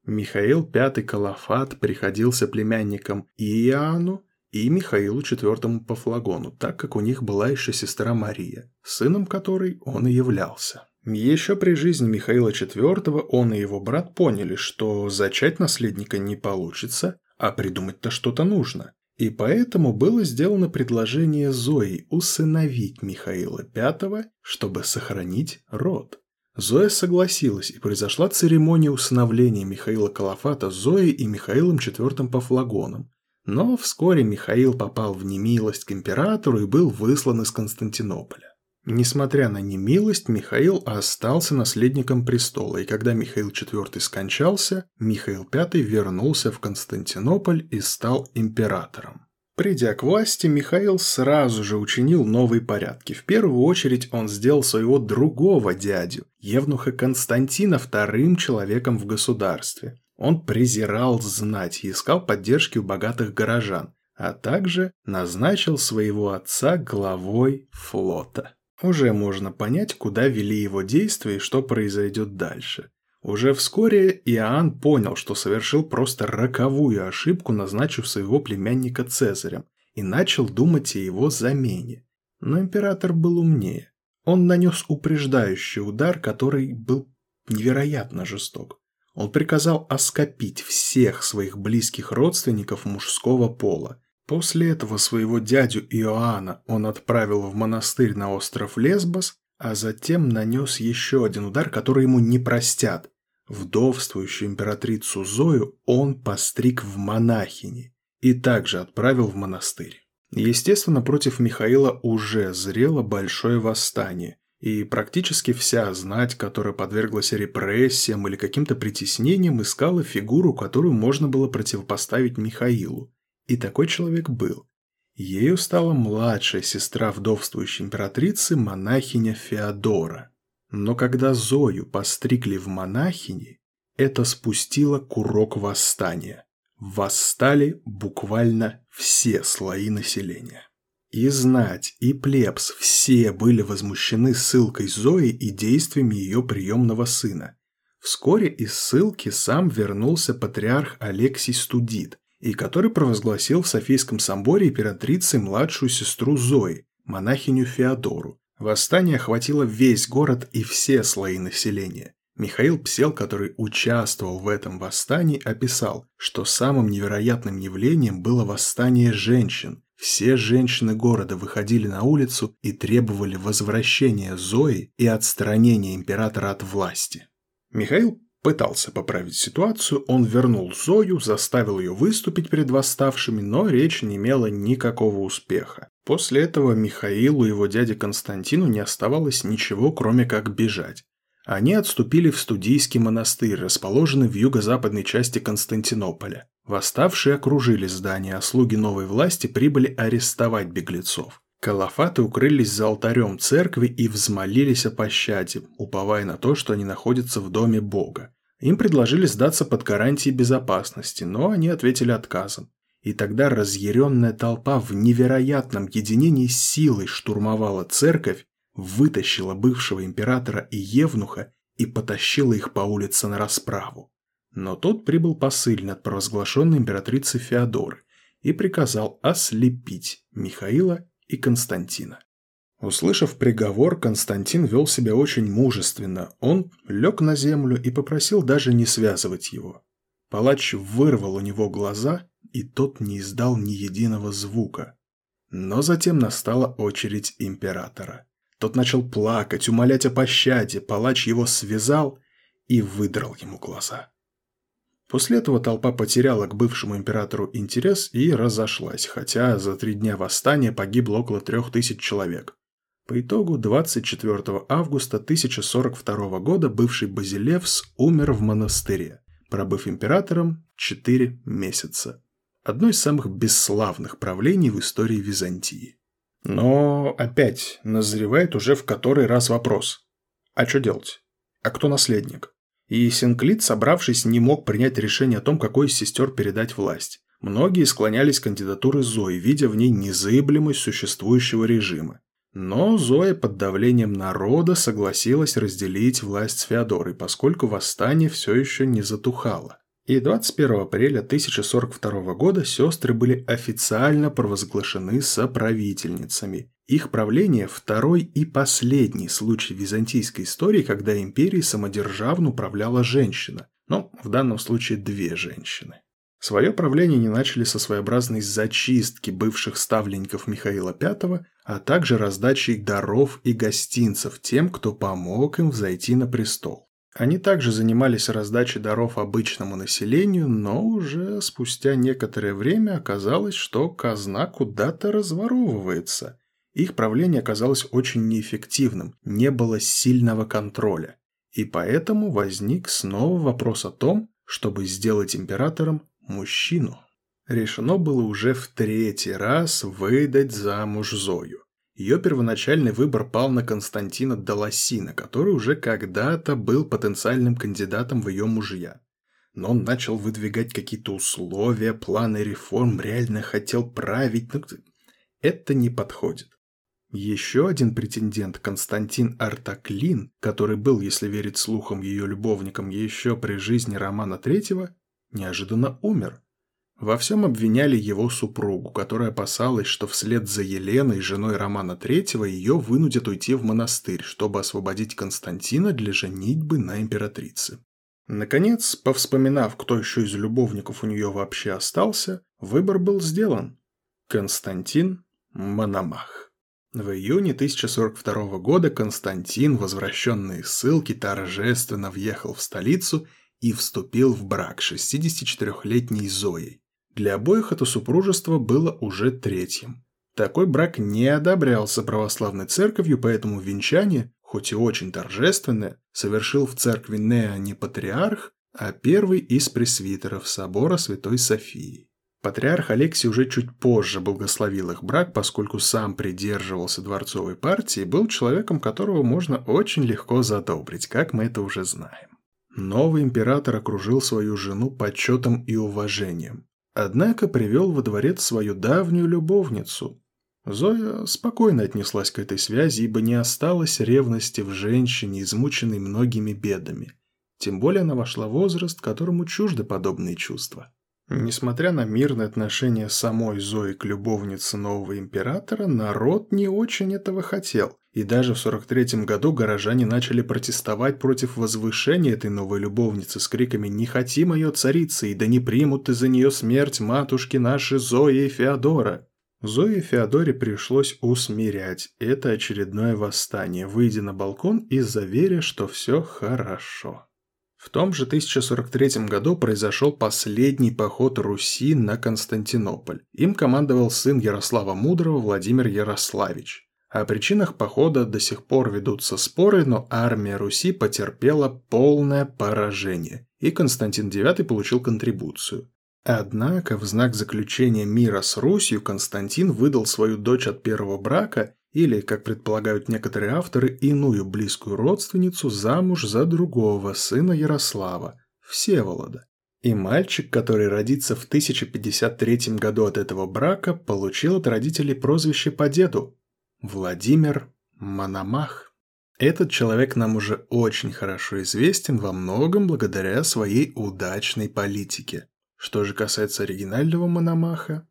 Михаил Пятый Калафат приходился племянником Иоанну, и Михаилу IV по флагону, так как у них была еще сестра Мария, сыном которой он и являлся. Еще при жизни Михаила IV он и его брат поняли, что зачать наследника не получится, а придумать-то что-то нужно. И поэтому было сделано предложение Зои усыновить Михаила V, чтобы сохранить род. Зоя согласилась, и произошла церемония усыновления Михаила Калафата Зоей и Михаилом IV по флагонам. Но вскоре Михаил попал в немилость к императору и был выслан из Константинополя. Несмотря на немилость, Михаил остался наследником престола, и когда Михаил IV скончался, Михаил V вернулся в Константинополь и стал императором. Придя к власти, Михаил сразу же учинил новые порядки. В первую очередь он сделал своего другого дядю, Евнуха Константина, вторым человеком в государстве. Он презирал знать и искал поддержки у богатых горожан, а также назначил своего отца главой флота. Уже можно понять, куда вели его действия и что произойдет дальше. Уже вскоре Иоанн понял, что совершил просто роковую ошибку, назначив своего племянника Цезарем, и начал думать о его замене. Но император был умнее. Он нанес упреждающий удар, который был невероятно жесток. Он приказал оскопить всех своих близких родственников мужского пола, После этого своего дядю Иоанна он отправил в монастырь на остров Лесбос, а затем нанес еще один удар, который ему не простят. Вдовствующую императрицу Зою он постриг в монахини и также отправил в монастырь. Естественно, против Михаила уже зрело большое восстание, и практически вся знать, которая подверглась репрессиям или каким-то притеснениям, искала фигуру, которую можно было противопоставить Михаилу. И такой человек был. Ею стала младшая сестра вдовствующей императрицы, монахиня Феодора. Но когда Зою постригли в монахини, это спустило курок восстания. Восстали буквально все слои населения. И знать, и плебс все были возмущены ссылкой Зои и действиями ее приемного сына. Вскоре из ссылки сам вернулся патриарх Алексий Студит и который провозгласил в Софийском соборе императрицей младшую сестру Зои, монахиню Феодору. Восстание охватило весь город и все слои населения. Михаил Псел, который участвовал в этом восстании, описал, что самым невероятным явлением было восстание женщин. Все женщины города выходили на улицу и требовали возвращения Зои и отстранения императора от власти. Михаил Пытался поправить ситуацию, он вернул Зою, заставил ее выступить перед восставшими, но речь не имела никакого успеха. После этого Михаилу и его дяде Константину не оставалось ничего, кроме как бежать. Они отступили в студийский монастырь, расположенный в юго-западной части Константинополя. Восставшие окружили здание, а слуги новой власти прибыли арестовать беглецов. Калафаты укрылись за алтарем церкви и взмолились о пощаде, уповая на то, что они находятся в доме Бога. Им предложили сдаться под гарантией безопасности, но они ответили отказом. И тогда разъяренная толпа в невероятном единении силой штурмовала церковь, вытащила бывшего императора и евнуха и потащила их по улице на расправу. Но тот прибыл посыльный от провозглашенной императрицы Феодоры и приказал ослепить Михаила и Константина. Услышав приговор, Константин вел себя очень мужественно. Он лег на землю и попросил даже не связывать его. Палач вырвал у него глаза, и тот не издал ни единого звука. Но затем настала очередь императора. Тот начал плакать, умолять о пощаде, палач его связал и выдрал ему глаза. После этого толпа потеряла к бывшему императору интерес и разошлась, хотя за три дня восстания погибло около трех тысяч человек. По итогу 24 августа 1042 года бывший Базилевс умер в монастыре, пробыв императором 4 месяца. Одно из самых бесславных правлений в истории Византии. Но опять назревает уже в который раз вопрос. А что делать? А кто наследник? И Синклит, собравшись, не мог принять решение о том, какой из сестер передать власть. Многие склонялись к кандидатуре Зои, видя в ней незыблемость существующего режима. Но Зоя под давлением народа согласилась разделить власть с Феодорой, поскольку восстание все еще не затухало. И 21 апреля 1042 года сестры были официально провозглашены соправительницами. Их правление – второй и последний случай византийской истории, когда империей самодержавно управляла женщина, но в данном случае две женщины. Свое правление они начали со своеобразной зачистки бывших ставленников Михаила V, а также раздачи даров и гостинцев тем, кто помог им взойти на престол. Они также занимались раздачей даров обычному населению, но уже спустя некоторое время оказалось, что казна куда-то разворовывается, их правление оказалось очень неэффективным, не было сильного контроля. И поэтому возник снова вопрос о том, чтобы сделать императором мужчину. Решено было уже в третий раз выдать замуж Зою. Ее первоначальный выбор пал на Константина Долосина, который уже когда-то был потенциальным кандидатом в ее мужья. Но он начал выдвигать какие-то условия, планы реформ, реально хотел править. Но ну, это не подходит. Еще один претендент, Константин Артаклин, который был, если верить слухам, ее любовником еще при жизни Романа Третьего, неожиданно умер. Во всем обвиняли его супругу, которая опасалась, что вслед за Еленой, женой Романа Третьего, ее вынудят уйти в монастырь, чтобы освободить Константина для женитьбы на императрице. Наконец, повспоминав, кто еще из любовников у нее вообще остался, выбор был сделан. Константин Мономах. В июне 1042 года Константин, возвращенный из ссылки, торжественно въехал в столицу и вступил в брак с 64-летней Зоей. Для обоих это супружество было уже третьим. Такой брак не одобрялся православной церковью, поэтому венчание, хоть и очень торжественное, совершил в церкви Неа не патриарх, а первый из пресвитеров собора Святой Софии. Патриарх Алексий уже чуть позже благословил их брак, поскольку сам придерживался дворцовой партии и был человеком, которого можно очень легко задобрить, как мы это уже знаем. Новый император окружил свою жену почетом и уважением. Однако привел во дворец свою давнюю любовницу. Зоя спокойно отнеслась к этой связи, ибо не осталось ревности в женщине, измученной многими бедами. Тем более она вошла в возраст, которому чужды подобные чувства. Несмотря на мирное отношение самой Зои к любовнице нового императора, народ не очень этого хотел. И даже в 43 году горожане начали протестовать против возвышения этой новой любовницы с криками «Не хотим ее царицы, и да не примут из-за нее смерть матушки нашей Зои и Феодора». Зое и Феодоре пришлось усмирять это очередное восстание, выйдя на балкон и заверя, что все хорошо. В том же 1043 году произошел последний поход Руси на Константинополь. Им командовал сын Ярослава Мудрого Владимир Ярославич. О причинах похода до сих пор ведутся споры, но армия Руси потерпела полное поражение, и Константин IX получил контрибуцию. Однако в знак заключения мира с Русью Константин выдал свою дочь от первого брака или, как предполагают некоторые авторы, иную близкую родственницу замуж за другого сына Ярослава, Всеволода. И мальчик, который родится в 1053 году от этого брака, получил от родителей прозвище по деду – Владимир Мономах. Этот человек нам уже очень хорошо известен во многом благодаря своей удачной политике. Что же касается оригинального Мономаха,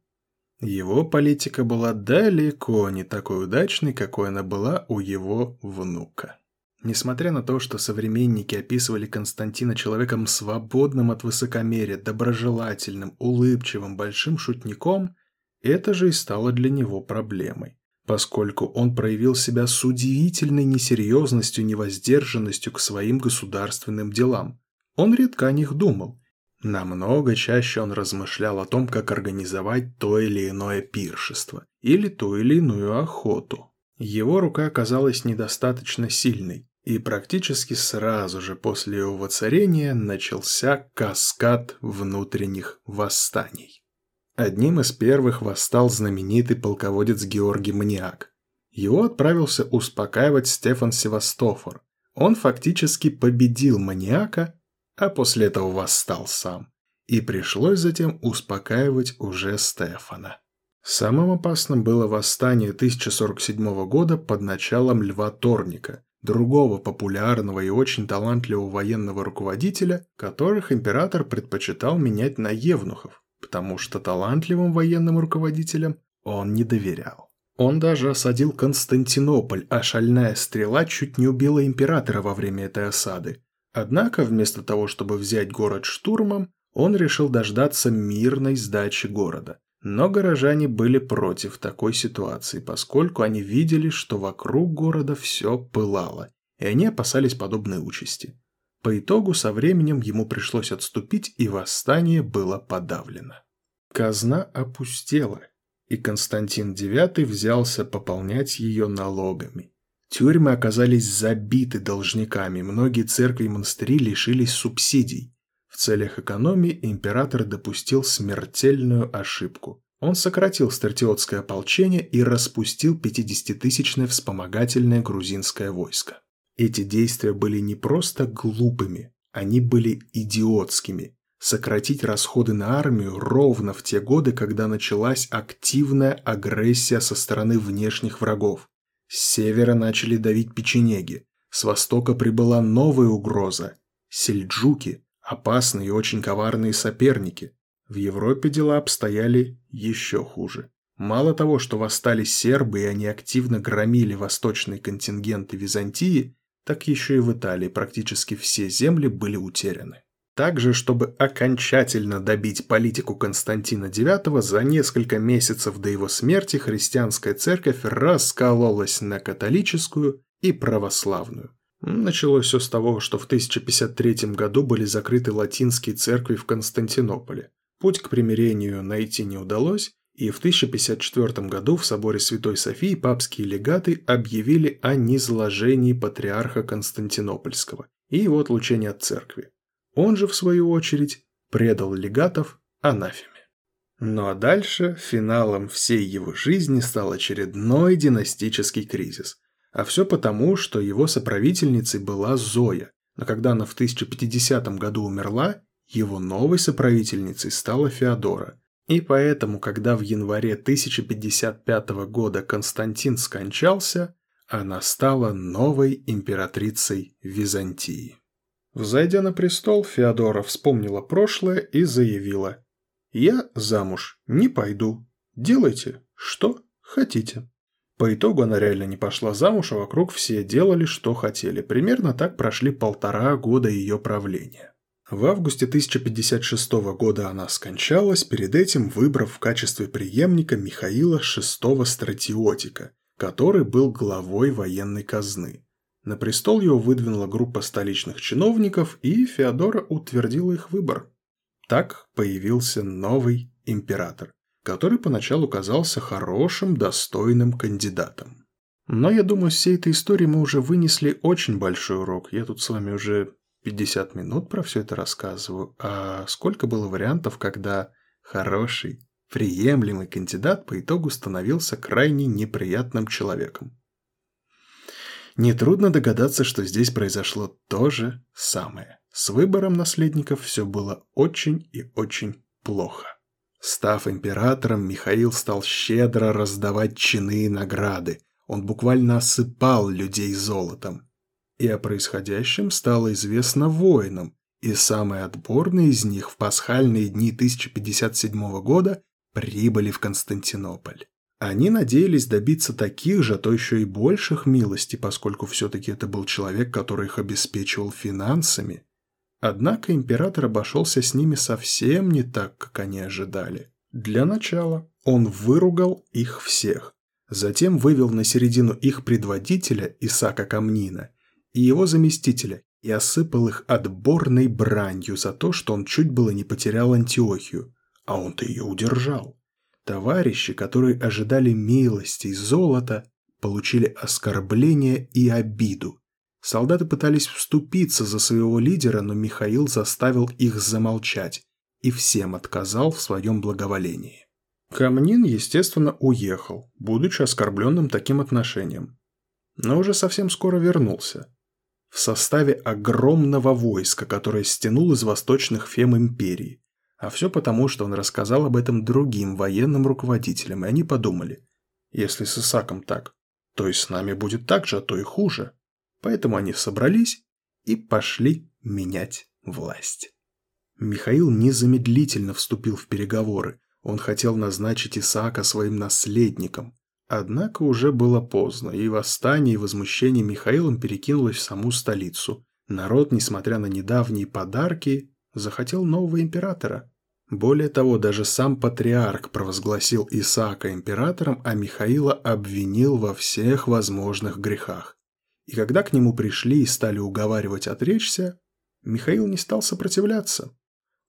его политика была далеко не такой удачной, какой она была у его внука. Несмотря на то, что современники описывали Константина человеком свободным от высокомерия, доброжелательным, улыбчивым, большим шутником, это же и стало для него проблемой, поскольку он проявил себя с удивительной несерьезностью невоздержанностью к своим государственным делам. Он редко о них думал – Намного чаще он размышлял о том, как организовать то или иное пиршество или ту или иную охоту. Его рука оказалась недостаточно сильной, и практически сразу же после его воцарения начался каскад внутренних восстаний. Одним из первых восстал знаменитый полководец Георгий Маниак. Его отправился успокаивать Стефан Севастофор. Он фактически победил Маниака а после этого восстал сам. И пришлось затем успокаивать уже Стефана. Самым опасным было восстание 1047 года под началом Льва Торника, другого популярного и очень талантливого военного руководителя, которых император предпочитал менять на евнухов, потому что талантливым военным руководителям он не доверял. Он даже осадил Константинополь, а шальная стрела чуть не убила императора во время этой осады, Однако, вместо того, чтобы взять город штурмом, он решил дождаться мирной сдачи города. Но горожане были против такой ситуации, поскольку они видели, что вокруг города все пылало, и они опасались подобной участи. По итогу со временем ему пришлось отступить, и восстание было подавлено. Казна опустела, и Константин IX взялся пополнять ее налогами. Тюрьмы оказались забиты должниками, многие церкви и монастыри лишились субсидий. В целях экономии император допустил смертельную ошибку. Он сократил стартиотское ополчение и распустил 50-тысячное вспомогательное грузинское войско. Эти действия были не просто глупыми, они были идиотскими. Сократить расходы на армию ровно в те годы, когда началась активная агрессия со стороны внешних врагов. С севера начали давить печенеги, с востока прибыла новая угроза – сельджуки, опасные и очень коварные соперники. В Европе дела обстояли еще хуже. Мало того, что восстали сербы и они активно громили восточные контингенты Византии, так еще и в Италии практически все земли были утеряны. Также, чтобы окончательно добить политику Константина IX, за несколько месяцев до его смерти христианская церковь раскололась на католическую и православную. Началось все с того, что в 1053 году были закрыты латинские церкви в Константинополе. Путь к примирению найти не удалось, и в 1054 году в соборе Святой Софии папские легаты объявили о низложении патриарха Константинопольского и его отлучении от церкви. Он же, в свою очередь, предал легатов анафеме. Ну а дальше финалом всей его жизни стал очередной династический кризис. А все потому, что его соправительницей была Зоя, но когда она в 1050 году умерла, его новой соправительницей стала Феодора. И поэтому, когда в январе 1055 года Константин скончался, она стала новой императрицей Византии. Взойдя на престол, Феодора вспомнила прошлое и заявила «Я замуж не пойду. Делайте, что хотите». По итогу она реально не пошла замуж, а вокруг все делали, что хотели. Примерно так прошли полтора года ее правления. В августе 1056 года она скончалась, перед этим выбрав в качестве преемника Михаила VI Стратиотика, который был главой военной казны. На престол его выдвинула группа столичных чиновников, и Феодора утвердила их выбор. Так появился новый император, который поначалу казался хорошим, достойным кандидатом. Но я думаю, всей этой истории мы уже вынесли очень большой урок. Я тут с вами уже 50 минут про все это рассказываю, а сколько было вариантов, когда хороший, приемлемый кандидат по итогу становился крайне неприятным человеком. Нетрудно догадаться, что здесь произошло то же самое. С выбором наследников все было очень и очень плохо. Став императором, Михаил стал щедро раздавать чины и награды. Он буквально осыпал людей золотом и о происходящем стало известно воинам, и самые отборные из них в пасхальные дни 1057 года прибыли в Константинополь. Они надеялись добиться таких же, а то еще и больших милостей, поскольку все-таки это был человек, который их обеспечивал финансами. Однако император обошелся с ними совсем не так, как они ожидали. Для начала он выругал их всех, затем вывел на середину их предводителя Исака Камнина и его заместителя и осыпал их отборной бранью за то, что он чуть было не потерял Антиохию, а он-то ее удержал. Товарищи, которые ожидали милости и золота, получили оскорбление и обиду. Солдаты пытались вступиться за своего лидера, но Михаил заставил их замолчать и всем отказал в своем благоволении. Камнин, естественно, уехал, будучи оскорбленным таким отношением. Но уже совсем скоро вернулся в составе огромного войска, которое стянул из восточных фем империи. А все потому, что он рассказал об этом другим военным руководителям, и они подумали, если с Исаком так, то и с нами будет так же, а то и хуже. Поэтому они собрались и пошли менять власть. Михаил незамедлительно вступил в переговоры. Он хотел назначить Исаака своим наследником, Однако уже было поздно, и восстание и возмущение Михаилом перекинулось в саму столицу. Народ, несмотря на недавние подарки, захотел нового императора. Более того, даже сам патриарх провозгласил Исаака императором, а Михаила обвинил во всех возможных грехах. И когда к нему пришли и стали уговаривать отречься, Михаил не стал сопротивляться.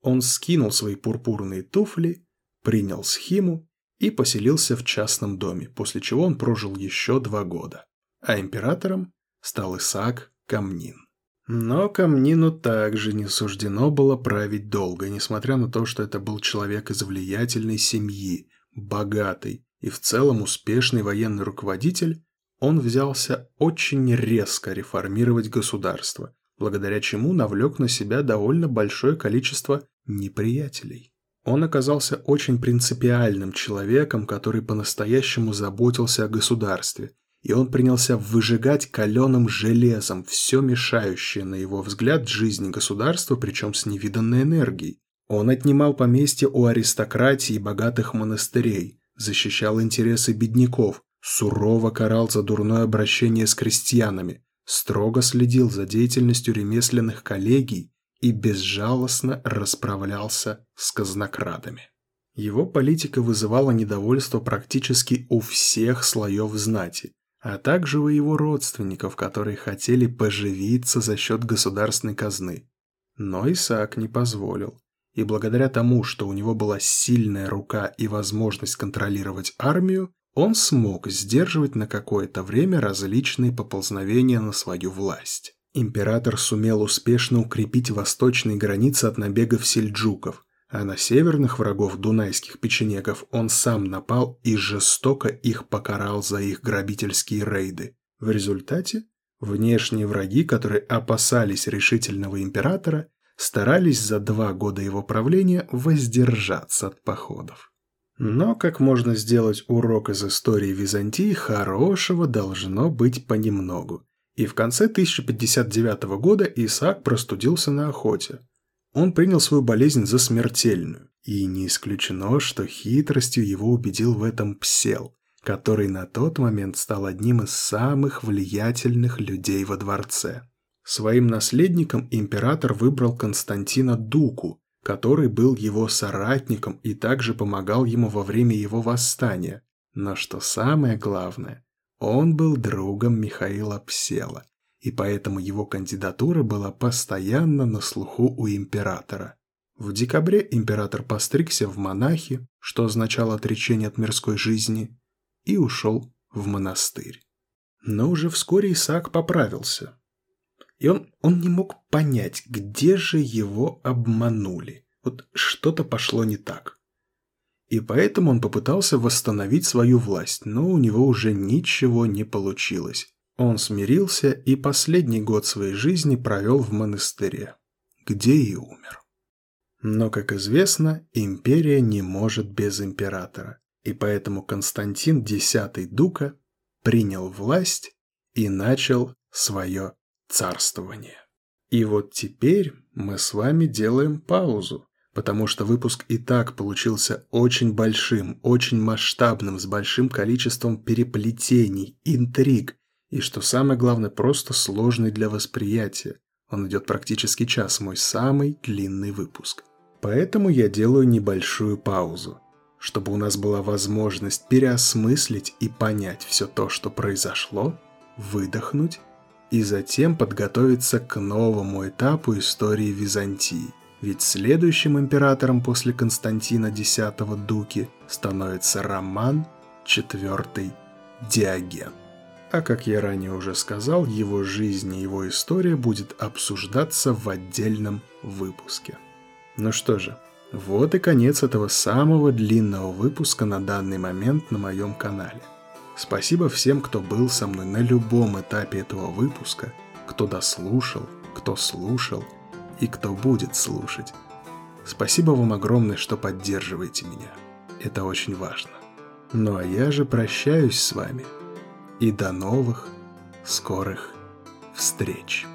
Он скинул свои пурпурные туфли, принял схиму и поселился в частном доме, после чего он прожил еще два года. А императором стал Исаак Камнин. Но Камнину также не суждено было править долго, несмотря на то, что это был человек из влиятельной семьи, богатый и в целом успешный военный руководитель, он взялся очень резко реформировать государство, благодаря чему навлек на себя довольно большое количество неприятелей. Он оказался очень принципиальным человеком, который по-настоящему заботился о государстве, и он принялся выжигать каленым железом все мешающее, на его взгляд, жизни государства, причем с невиданной энергией. Он отнимал поместья у аристократии и богатых монастырей, защищал интересы бедняков, сурово карал за дурное обращение с крестьянами, строго следил за деятельностью ремесленных коллегий и безжалостно расправлялся с казнокрадами. Его политика вызывала недовольство практически у всех слоев знати, а также у его родственников, которые хотели поживиться за счет государственной казны. Но Исаак не позволил. И благодаря тому, что у него была сильная рука и возможность контролировать армию, он смог сдерживать на какое-то время различные поползновения на свою власть. Император сумел успешно укрепить восточные границы от набегов сельджуков, а на северных врагов дунайских печенегов он сам напал и жестоко их покарал за их грабительские рейды. В результате внешние враги, которые опасались решительного императора, старались за два года его правления воздержаться от походов. Но как можно сделать урок из истории Византии хорошего должно быть понемногу. И в конце 1059 года Исаак простудился на охоте. Он принял свою болезнь за смертельную. И не исключено, что хитростью его убедил в этом Псел, который на тот момент стал одним из самых влиятельных людей во дворце. Своим наследником император выбрал Константина Дуку, который был его соратником и также помогал ему во время его восстания. Но что самое главное, он был другом Михаила Псела, и поэтому его кандидатура была постоянно на слуху у императора. В декабре император постригся в монахи, что означало отречение от мирской жизни, и ушел в монастырь. Но уже вскоре Исаак поправился. И он, он не мог понять, где же его обманули. Вот что-то пошло не так. И поэтому он попытался восстановить свою власть, но у него уже ничего не получилось. Он смирился и последний год своей жизни провел в монастыре, где и умер. Но, как известно, империя не может без императора, и поэтому Константин X Дука принял власть и начал свое царствование. И вот теперь мы с вами делаем паузу, потому что выпуск и так получился очень большим, очень масштабным, с большим количеством переплетений, интриг, и, что самое главное, просто сложный для восприятия. Он идет практически час, мой самый длинный выпуск. Поэтому я делаю небольшую паузу, чтобы у нас была возможность переосмыслить и понять все то, что произошло, выдохнуть и затем подготовиться к новому этапу истории Византии. Ведь следующим императором после Константина X Дуки становится Роман IV Диоген. А как я ранее уже сказал, его жизнь и его история будет обсуждаться в отдельном выпуске. Ну что же, вот и конец этого самого длинного выпуска на данный момент на моем канале. Спасибо всем, кто был со мной на любом этапе этого выпуска, кто дослушал, кто слушал и кто будет слушать. Спасибо вам огромное, что поддерживаете меня. Это очень важно. Ну а я же прощаюсь с вами. И до новых скорых встреч.